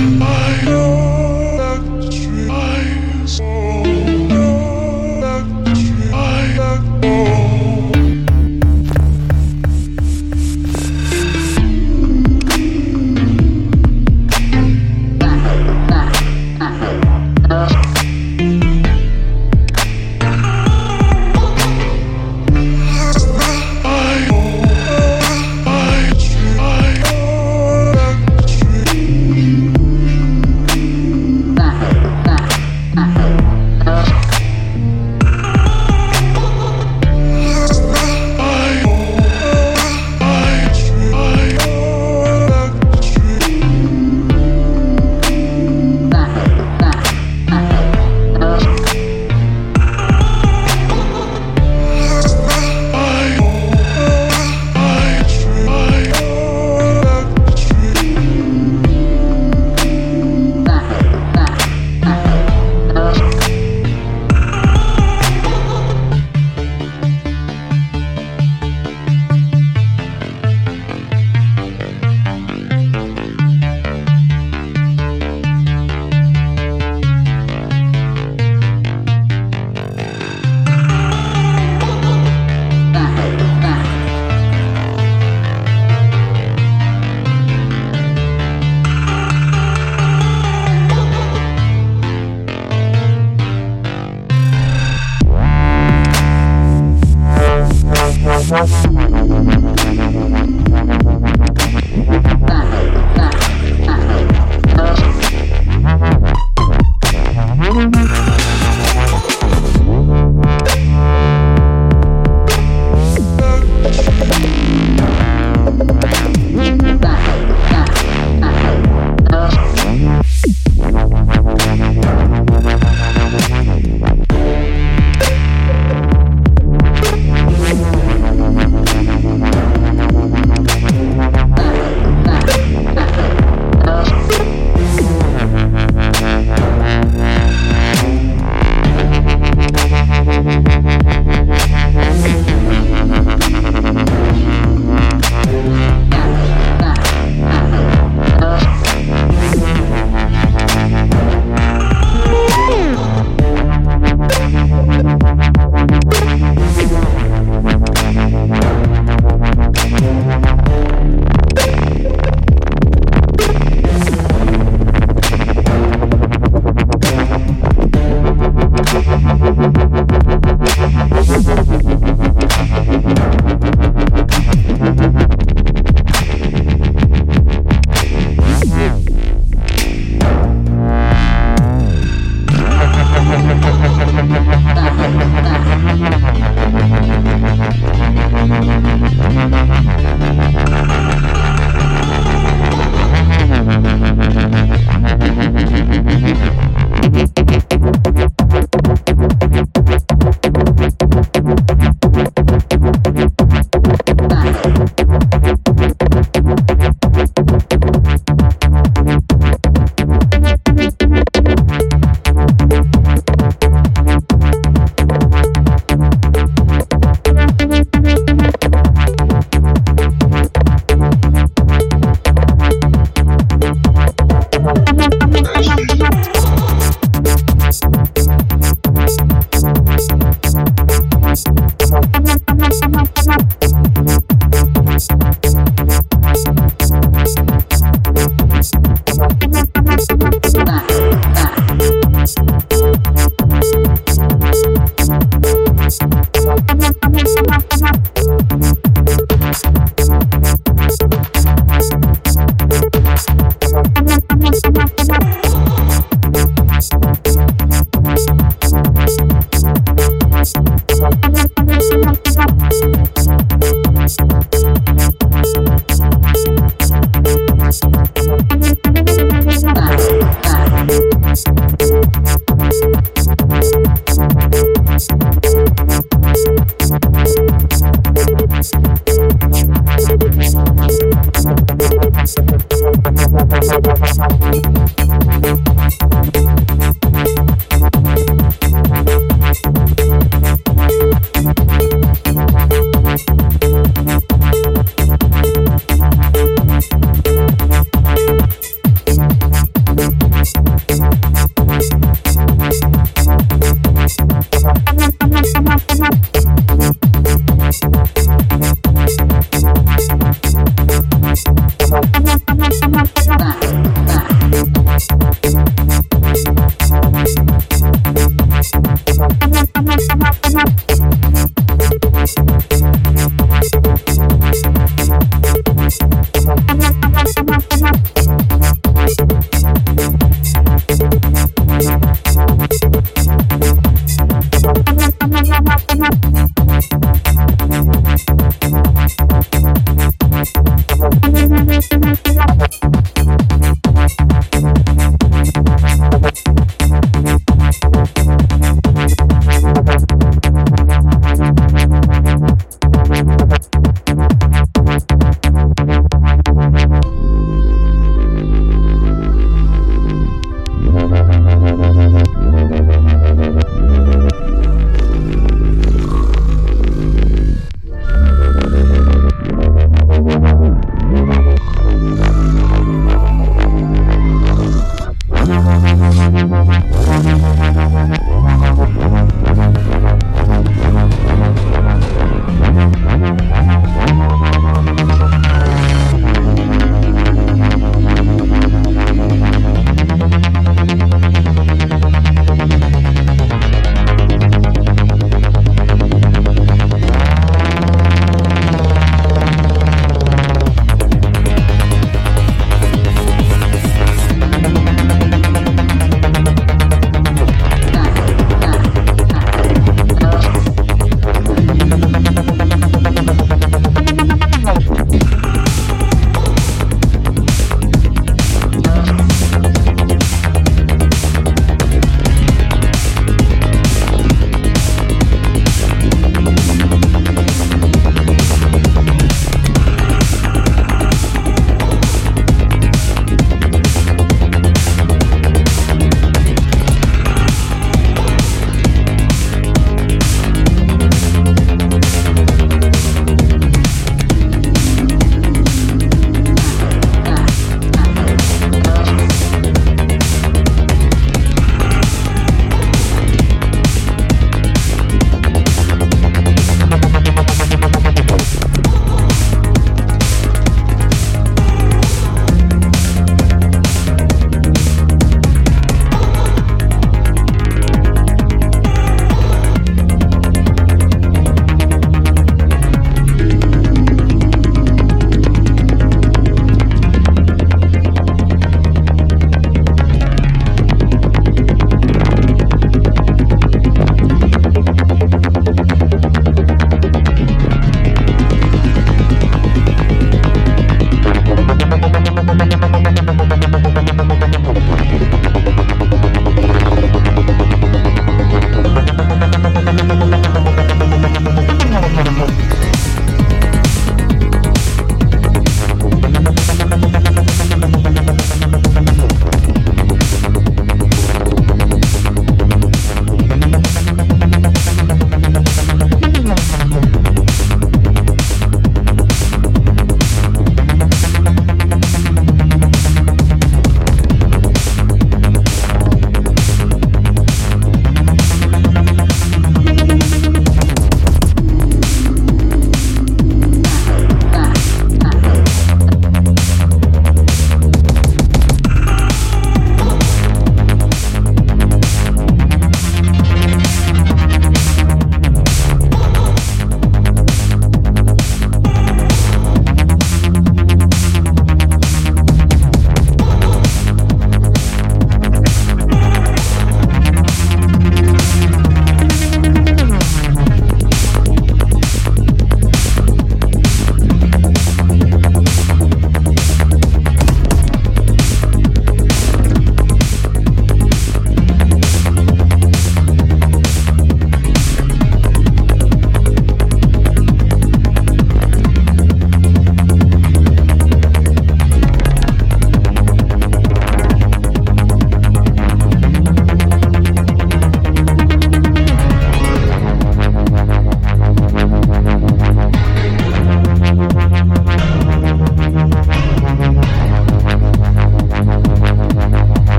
Bye. Yes. Thank you.